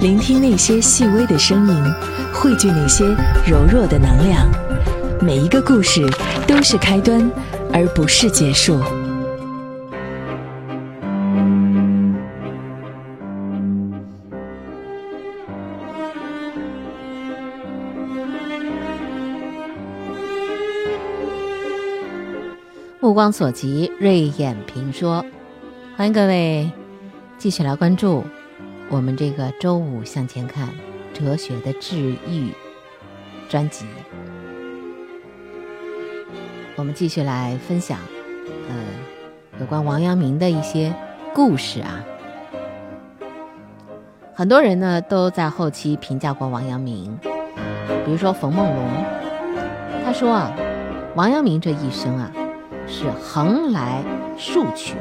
聆听那些细微的声音，汇聚那些柔弱的能量。每一个故事都是开端，而不是结束。目光所及，锐眼评说，欢迎各位继续来关注我们这个周五向前看哲学的治愈专辑。我们继续来分享，呃，有关王阳明的一些故事啊。很多人呢都在后期评价过王阳明，比如说冯梦龙，他说啊，王阳明这一生啊。是横来竖去，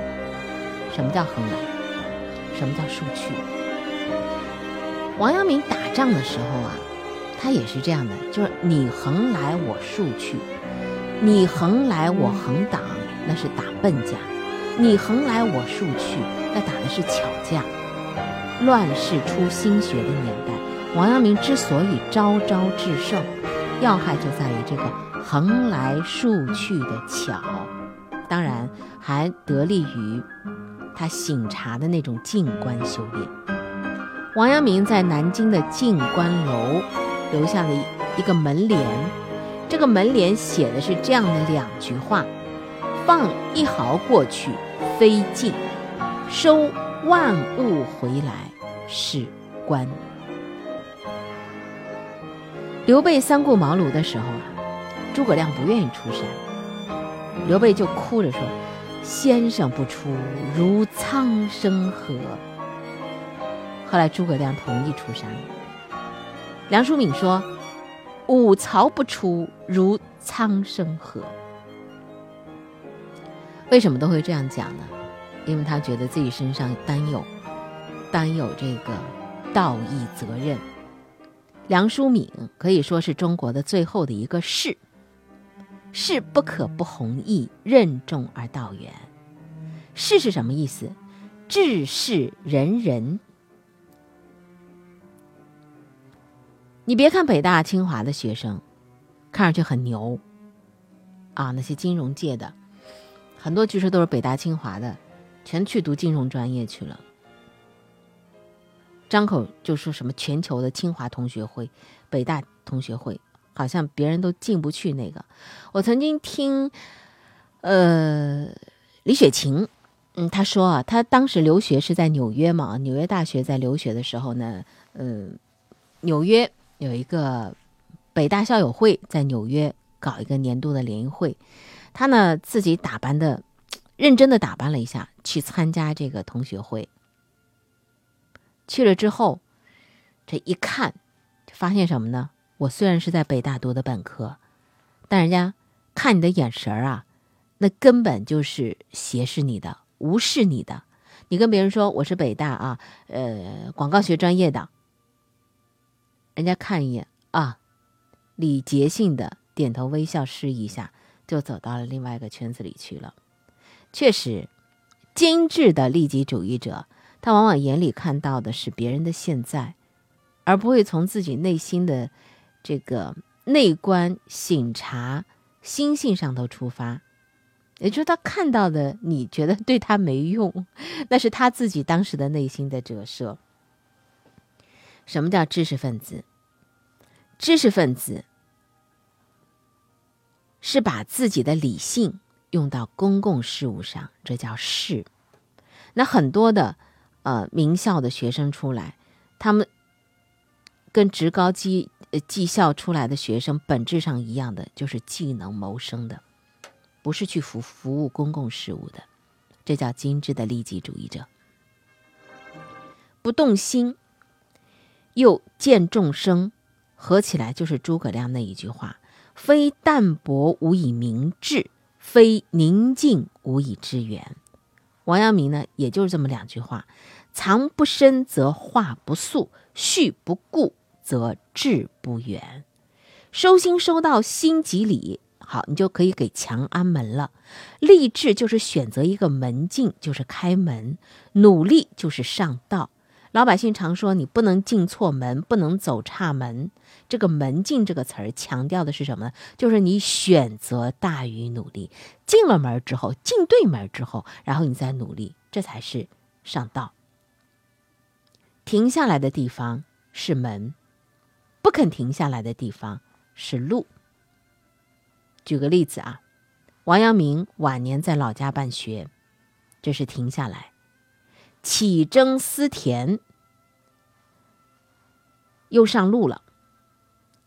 什么叫横来？什么叫竖去？王阳明打仗的时候啊，他也是这样的，就是你横来我竖去，你横来我横挡，那是打笨架；你横来我竖去，那打的是巧架。乱世出新学的年代，王阳明之所以招招制胜，要害就在于这个横来竖去的巧。当然，还得力于他醒察的那种静观修炼。王阳明在南京的静观楼留下了一个门联，这个门联写的是这样的两句话：“放一毫过去，非静；收万物回来，是观。”刘备三顾茅庐的时候啊，诸葛亮不愿意出山。刘备就哭着说：“先生不出，如苍生何？”后来诸葛亮同意出山。梁漱溟说：“吾曹不出，如苍生何？”为什么都会这样讲呢？因为他觉得自己身上担有担有这个道义责任。梁漱溟可以说是中国的最后的一个士。士不可不弘毅，任重而道远。士是什么意思？治世仁人。你别看北大、清华的学生，看上去很牛啊，那些金融界的很多，据说都是北大、清华的，全去读金融专业去了。张口就说什么全球的清华同学会、北大同学会。好像别人都进不去那个。我曾经听，呃，李雪琴，嗯，他说啊，他当时留学是在纽约嘛，纽约大学在留学的时候呢，嗯，纽约有一个北大校友会在纽约搞一个年度的联谊会，他呢自己打扮的认真的打扮了一下去参加这个同学会，去了之后，这一看，发现什么呢？我虽然是在北大读的本科，但人家看你的眼神儿啊，那根本就是斜视你的、无视你的。你跟别人说我是北大啊，呃，广告学专业的，人家看一眼啊，礼节性的点头微笑示意一下，就走到了另外一个圈子里去了。确实，精致的利己主义者，他往往眼里看到的是别人的现在，而不会从自己内心的。这个内观醒察心性上头出发，也就是他看到的，你觉得对他没用，那是他自己当时的内心的折射。什么叫知识分子？知识分子是把自己的理性用到公共事务上，这叫士。那很多的呃名校的学生出来，他们跟职高机。呃，技校出来的学生本质上一样的，就是技能谋生的，不是去服服务公共事务的，这叫精致的利己主义者。不动心，又见众生，合起来就是诸葛亮那一句话：“非淡泊无以明志，非宁静无以致远。”王阳明呢，也就是这么两句话：“藏不深则化不素，蓄不固。”则志不远，收心收到心即理，好，你就可以给强安门了。立志就是选择一个门径，就是开门；努力就是上道。老百姓常说你不能进错门，不能走岔门。这个“门进”这个词儿强调的是什么呢？就是你选择大于努力，进了门之后，进对门之后，然后你再努力，这才是上道。停下来的地方是门，不肯停下来的地方是路。举个例子啊，王阳明晚年在老家办学，这是停下来，起征思田，又上路了。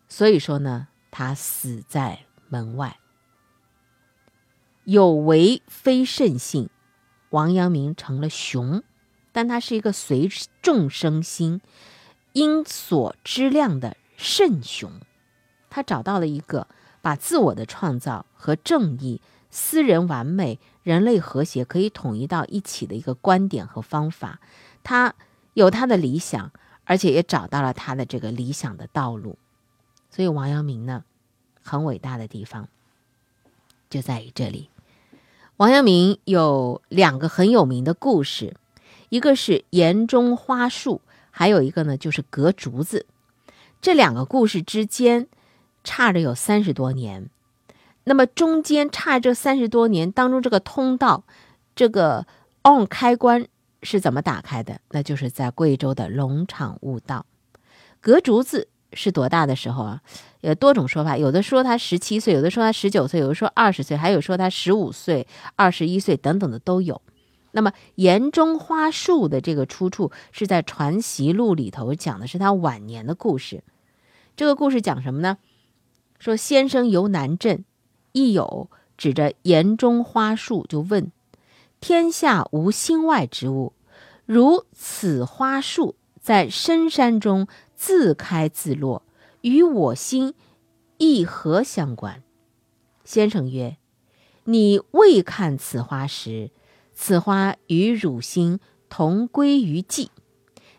所以说呢，他死在门外。有为非圣性，王阳明成了雄，但他是一个随众生心、因所知量的圣雄。他找到了一个把自我的创造和正义、私人完美、人类和谐可以统一到一起的一个观点和方法。他有他的理想，而且也找到了他的这个理想的道路。所以王阳明呢，很伟大的地方就在于这里。王阳明有两个很有名的故事，一个是岩中花树，还有一个呢就是隔竹子。这两个故事之间差着有三十多年。那么中间差这三十多年当中，这个通道，这个 on 开关是怎么打开的？那就是在贵州的龙场悟道。隔竹子。是多大的时候啊？有多种说法，有的说他十七岁，有的说他十九岁，有的说二十岁，还有说他十五岁、二十一岁等等的都有。那么岩中花树的这个出处是在《传习录》里头，讲的是他晚年的故事。这个故事讲什么呢？说先生游南镇，一友指着岩中花树就问：“天下无心外之物，如此花树在深山中。”自开自落，与我心亦何相关？先生曰：“你未看此花时，此花与汝心同归于寂；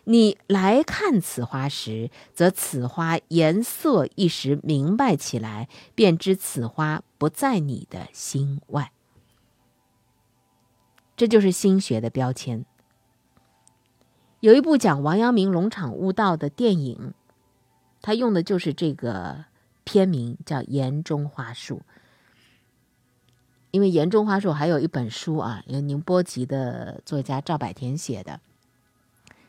你来看此花时，则此花颜色一时明白起来，便知此花不在你的心外。”这就是心学的标签。有一部讲王阳明龙场悟道的电影，他用的就是这个片名，叫《岩中花树》。因为《岩中花树》还有一本书啊，由宁波籍的作家赵百田写的，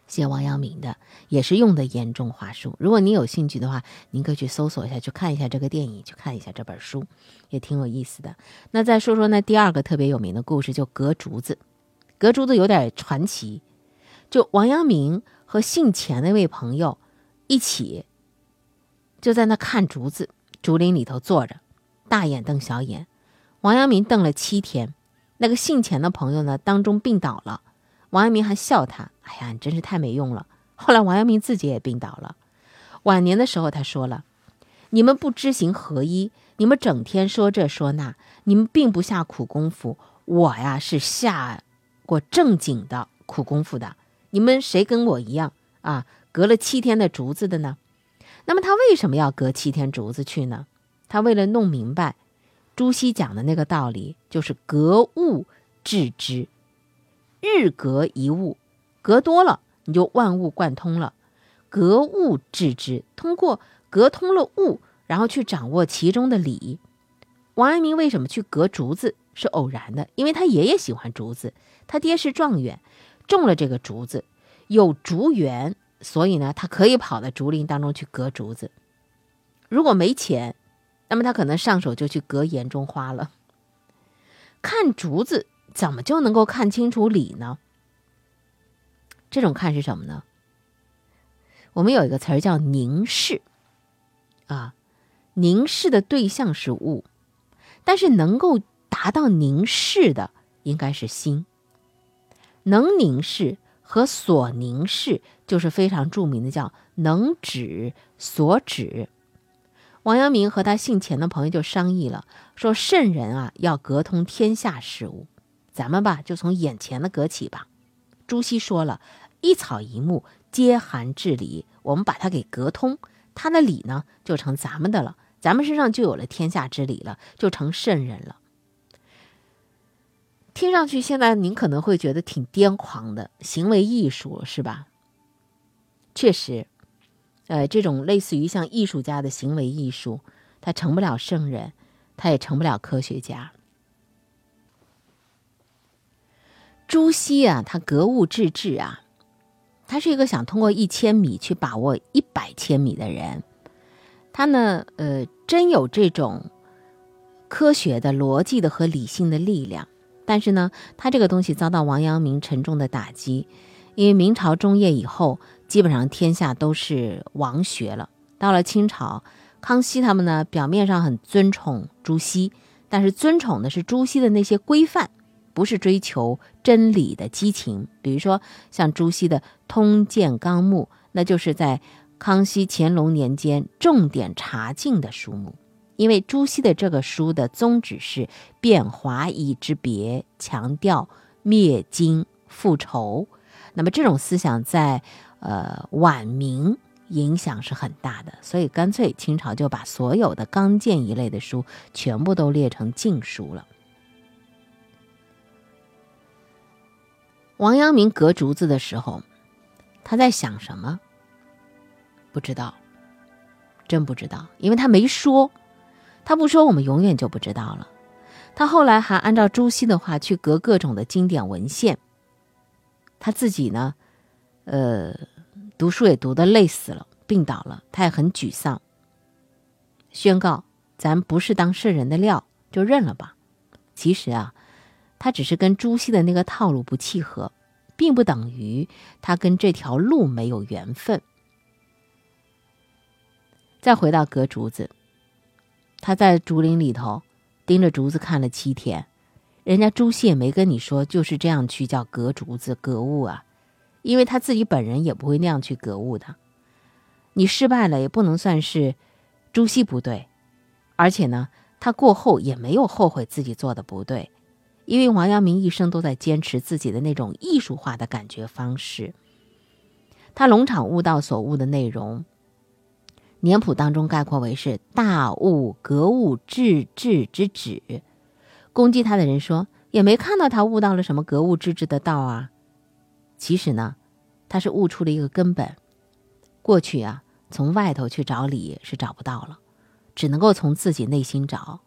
写王阳明的，也是用的《严重话术》。如果您有兴趣的话，您可以去搜索一下，去看一下这个电影，去看一下这本书，也挺有意思的。那再说说那第二个特别有名的故事，就隔竹子。隔竹子有点传奇。就王阳明和姓钱那位朋友一起，就在那看竹子，竹林里头坐着，大眼瞪小眼。王阳明瞪了七天，那个姓钱的朋友呢，当中病倒了。王阳明还笑他：“哎呀，你真是太没用了。”后来王阳明自己也病倒了。晚年的时候，他说了：“你们不知行合一，你们整天说这说那，你们并不下苦功夫。我呀，是下过正经的苦功夫的。”你们谁跟我一样啊？隔了七天的竹子的呢？那么他为什么要隔七天竹子去呢？他为了弄明白朱熹讲的那个道理，就是格物致知，日隔一物，隔多了你就万物贯通了。隔物致知，通过隔通了物，然后去掌握其中的理。王阳明为什么去隔竹子是偶然的？因为他爷爷喜欢竹子，他爹是状元。种了这个竹子，有竹园，所以呢，他可以跑到竹林当中去隔竹子。如果没钱，那么他可能上手就去隔岩中花了。看竹子怎么就能够看清楚理呢？这种看是什么呢？我们有一个词儿叫凝视，啊，凝视的对象是物，但是能够达到凝视的应该是心。能凝视和所凝视，就是非常著名的，叫能指所指。王阳明和他姓钱的朋友就商议了，说圣人啊要隔通天下事物，咱们吧就从眼前的格起吧。朱熹说了一草一木皆含至理，我们把它给隔通，他的理呢就成咱们的了，咱们身上就有了天下之理了，就成圣人了。听上去，现在您可能会觉得挺癫狂的行为艺术，是吧？确实，呃，这种类似于像艺术家的行为艺术，他成不了圣人，他也成不了科学家。朱熹啊，他格物致知啊，他是一个想通过一千米去把握一百千米的人。他呢，呃，真有这种科学的、逻辑的和理性的力量。但是呢，他这个东西遭到王阳明沉重的打击，因为明朝中叶以后，基本上天下都是王学了。到了清朝，康熙他们呢，表面上很尊崇朱熹，但是尊崇的是朱熹的那些规范。不是追求真理的激情，比如说像朱熹的《通鉴纲目》，那就是在康熙、乾隆年间重点查禁的书目。因为朱熹的这个书的宗旨是辨华夷之别，强调灭金复仇。那么这种思想在呃晚明影响是很大的，所以干脆清朝就把所有的纲鉴一类的书全部都列成禁书了。王阳明隔竹子的时候，他在想什么？不知道，真不知道，因为他没说。他不说，我们永远就不知道了。他后来还按照朱熹的话去隔各种的经典文献。他自己呢，呃，读书也读得累死了，病倒了，他也很沮丧，宣告：“咱不是当圣人的料，就认了吧。”其实啊。他只是跟朱熹的那个套路不契合，并不等于他跟这条路没有缘分。再回到隔竹子，他在竹林里头盯着竹子看了七天，人家朱熹也没跟你说就是这样去叫隔竹子格物啊，因为他自己本人也不会那样去格物的。你失败了也不能算是朱熹不对，而且呢，他过后也没有后悔自己做的不对。因为王阳明一生都在坚持自己的那种艺术化的感觉方式，他龙场悟道所悟的内容，年谱当中概括为是大悟格物致知之旨。攻击他的人说，也没看到他悟到了什么格物致知的道啊。其实呢，他是悟出了一个根本。过去啊，从外头去找理是找不到了，只能够从自己内心找，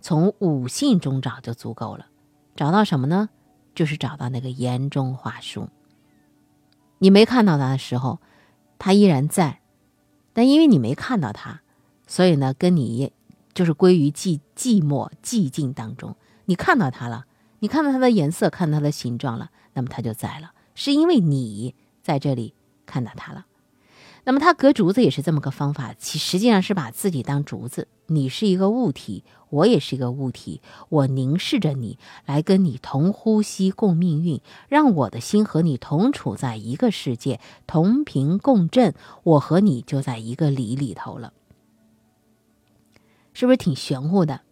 从五性中找就足够了。找到什么呢？就是找到那个言中话术。你没看到他的时候，他依然在，但因为你没看到他，所以呢，跟你就是归于寂寂寞寂静当中。你看到他了，你看到他的颜色，看到他的形状了，那么他就在了，是因为你在这里看到他了。那么他隔竹子也是这么个方法，其实际上是把自己当竹子，你是一个物体。我也是一个物体，我凝视着你，来跟你同呼吸共命运，让我的心和你同处在一个世界，同频共振，我和你就在一个理里头了，是不是挺玄乎的？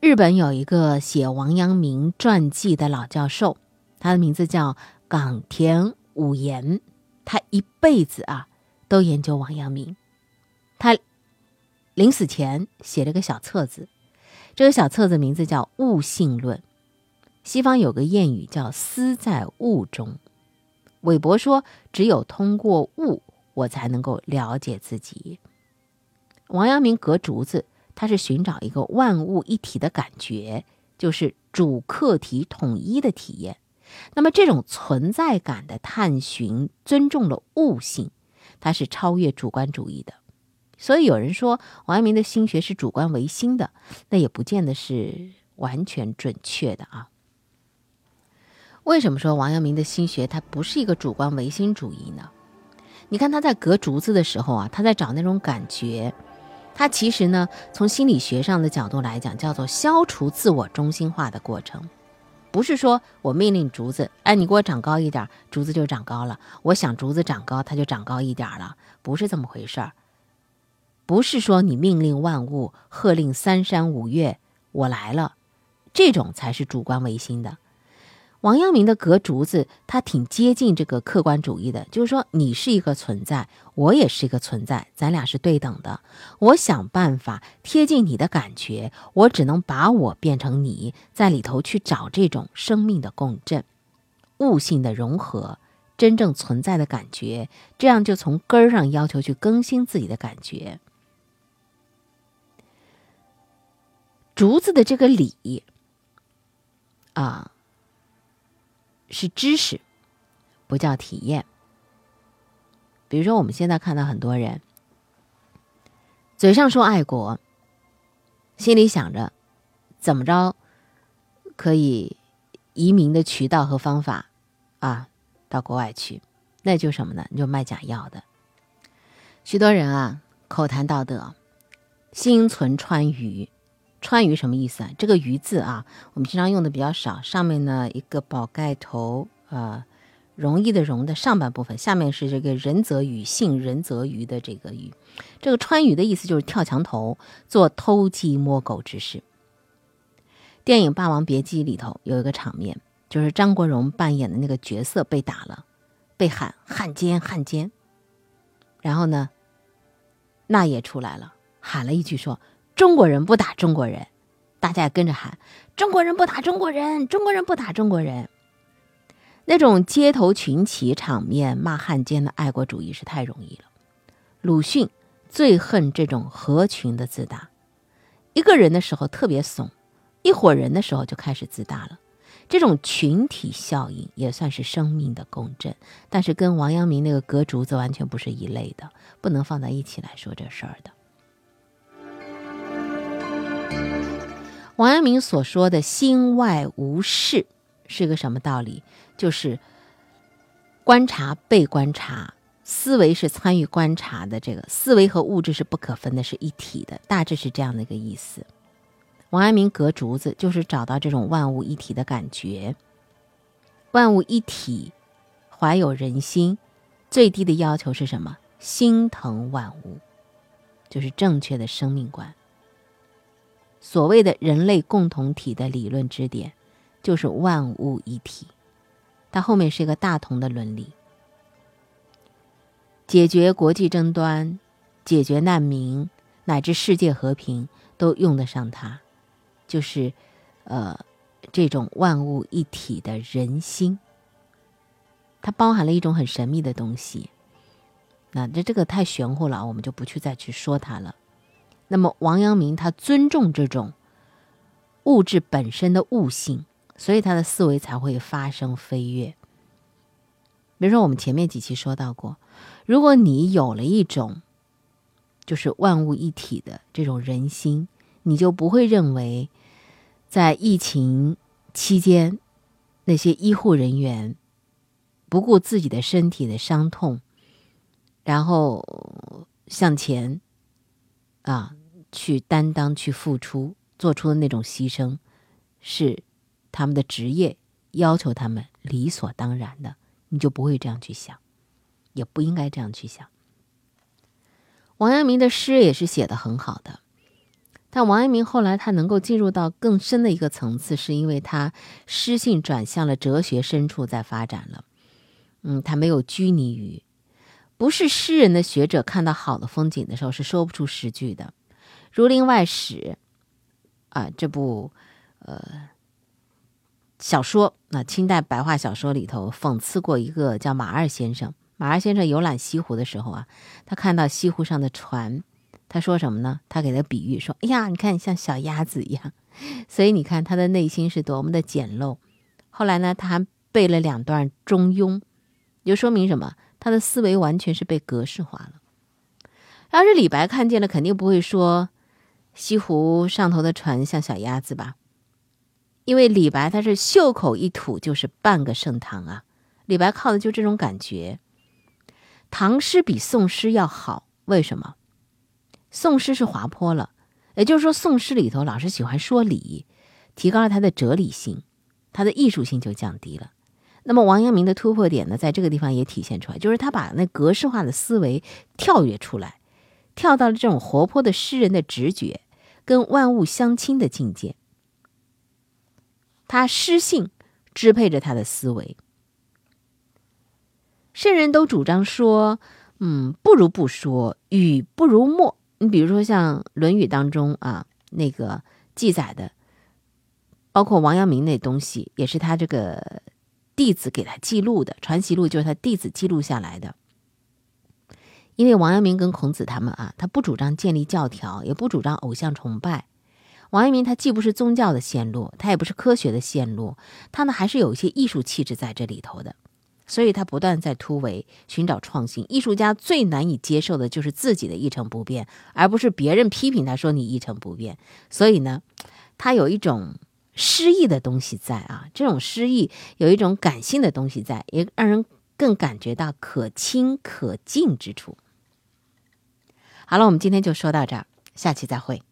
日本有一个写王阳明传记的老教授，他的名字叫冈田武彦，他一辈子啊都研究王阳明，他。临死前写了个小册子，这个小册子名字叫《悟性论》。西方有个谚语叫“思在悟中”。韦伯说：“只有通过悟，我才能够了解自己。”王阳明隔竹子，他是寻找一个万物一体的感觉，就是主客体统一的体验。那么这种存在感的探寻，尊重了悟性，它是超越主观主义的。所以有人说王阳明的心学是主观唯心的，那也不见得是完全准确的啊。为什么说王阳明的心学它不是一个主观唯心主义呢？你看他在隔竹子的时候啊，他在找那种感觉，他其实呢从心理学上的角度来讲，叫做消除自我中心化的过程，不是说我命令竹子，哎，你给我长高一点，竹子就长高了；我想竹子长高，它就长高一点了，不是这么回事儿。不是说你命令万物，喝令三山五岳，我来了，这种才是主观唯心的。王阳明的隔竹子，他挺接近这个客观主义的，就是说你是一个存在，我也是一个存在，咱俩是对等的。我想办法贴近你的感觉，我只能把我变成你，在里头去找这种生命的共振、悟性的融合，真正存在的感觉，这样就从根儿上要求去更新自己的感觉。竹子的这个理啊，是知识，不叫体验。比如说，我们现在看到很多人嘴上说爱国，心里想着怎么着可以移民的渠道和方法啊，到国外去，那就什么呢？你就卖假药的。许多人啊，口谈道德，心存川渝。川渝什么意思啊？这个“渝”字啊，我们平常用的比较少。上面呢一个宝盖头，呃，容易的“容”的上半部分，下面是这个仁则渝，姓仁则渝的这个“渝”。这个川渝的意思就是跳墙头，做偷鸡摸狗之事。电影《霸王别姬》里头有一个场面，就是张国荣扮演的那个角色被打了，被喊“汉奸，汉奸”，然后呢，那也出来了，喊了一句说。中国人不打中国人，大家也跟着喊：“中国人不打中国人，中国人不打中国人。”那种街头群起场面骂汉奸的爱国主义是太容易了。鲁迅最恨这种合群的自大，一个人的时候特别怂，一伙人的时候就开始自大了。这种群体效应也算是生命的共振，但是跟王阳明那个隔竹子完全不是一类的，不能放在一起来说这事儿的。王阳明所说的“心外无事”是个什么道理？就是观察、被观察，思维是参与观察的。这个思维和物质是不可分的，是一体的。大致是这样的一个意思。王阳明隔竹子，就是找到这种万物一体的感觉。万物一体，怀有人心，最低的要求是什么？心疼万物，就是正确的生命观。所谓的人类共同体的理论支点，就是万物一体。它后面是一个大同的伦理，解决国际争端、解决难民乃至世界和平都用得上它，就是呃这种万物一体的人心。它包含了一种很神秘的东西，那这这个太玄乎了，我们就不去再去说它了。那么，王阳明他尊重这种物质本身的悟性，所以他的思维才会发生飞跃。比如说，我们前面几期说到过，如果你有了一种就是万物一体的这种人心，你就不会认为在疫情期间那些医护人员不顾自己的身体的伤痛，然后向前啊。去担当、去付出、做出的那种牺牲，是他们的职业要求他们理所当然的，你就不会这样去想，也不应该这样去想。王阳明的诗也是写的很好的，但王阳明后来他能够进入到更深的一个层次，是因为他诗性转向了哲学深处在发展了。嗯，他没有拘泥于，不是诗人的学者看到好的风景的时候是说不出诗句的。《儒林外史》啊，这部呃小说，那清代白话小说里头讽刺过一个叫马二先生。马二先生游览西湖的时候啊，他看到西湖上的船，他说什么呢？他给他比喻说：“哎呀，你看你像小鸭子一样。”所以你看他的内心是多么的简陋。后来呢，他还背了两段《中庸》，就说明什么？他的思维完全是被格式化了。要是李白看见了，肯定不会说。西湖上头的船像小鸭子吧？因为李白他是袖口一吐就是半个盛唐啊，李白靠的就这种感觉。唐诗比宋诗要好，为什么？宋诗是滑坡了，也就是说宋诗里头老是喜欢说理，提高了它的哲理性，它的艺术性就降低了。那么王阳明的突破点呢，在这个地方也体现出来，就是他把那格式化的思维跳跃出来，跳到了这种活泼的诗人的直觉。跟万物相亲的境界，他诗性支配着他的思维。圣人都主张说，嗯，不如不说，语不如默。你比如说像《论语》当中啊，那个记载的，包括王阳明那东西，也是他这个弟子给他记录的，《传习录》就是他弟子记录下来的。因为王阳明跟孔子他们啊，他不主张建立教条，也不主张偶像崇拜。王阳明他既不是宗教的线路，他也不是科学的线路，他呢还是有一些艺术气质在这里头的，所以他不断在突围，寻找创新。艺术家最难以接受的就是自己的一成不变，而不是别人批评他说你一成不变。所以呢，他有一种诗意的东西在啊，这种诗意有一种感性的东西在，也让人更感觉到可亲可敬之处。好了，我们今天就说到这儿，下期再会。